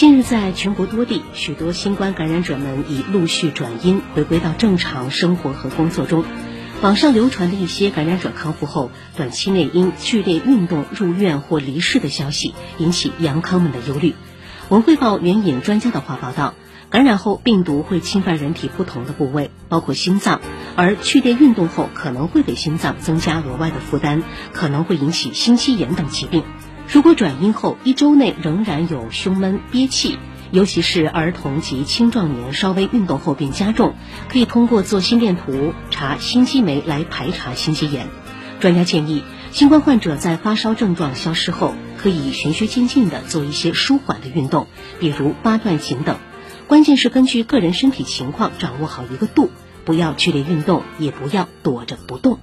近日，在全国多地，许多新冠感染者们已陆续转阴，回归到正常生活和工作中。网上流传的一些感染者康复后短期内因剧烈运动入院或离世的消息，引起阳康们的忧虑。文汇报援引专家的话报道，感染后病毒会侵犯人体不同的部位，包括心脏，而剧烈运动后可能会给心脏增加额外的负担，可能会引起心肌炎等疾病。如果转阴后一周内仍然有胸闷、憋气，尤其是儿童及青壮年稍微运动后便加重，可以通过做心电图查心肌酶来排查心肌炎。专家建议，新冠患者在发烧症状消失后，可以循序渐进地做一些舒缓的运动，比如八段锦等。关键是根据个人身体情况掌握好一个度，不要剧烈运动，也不要躲着不动。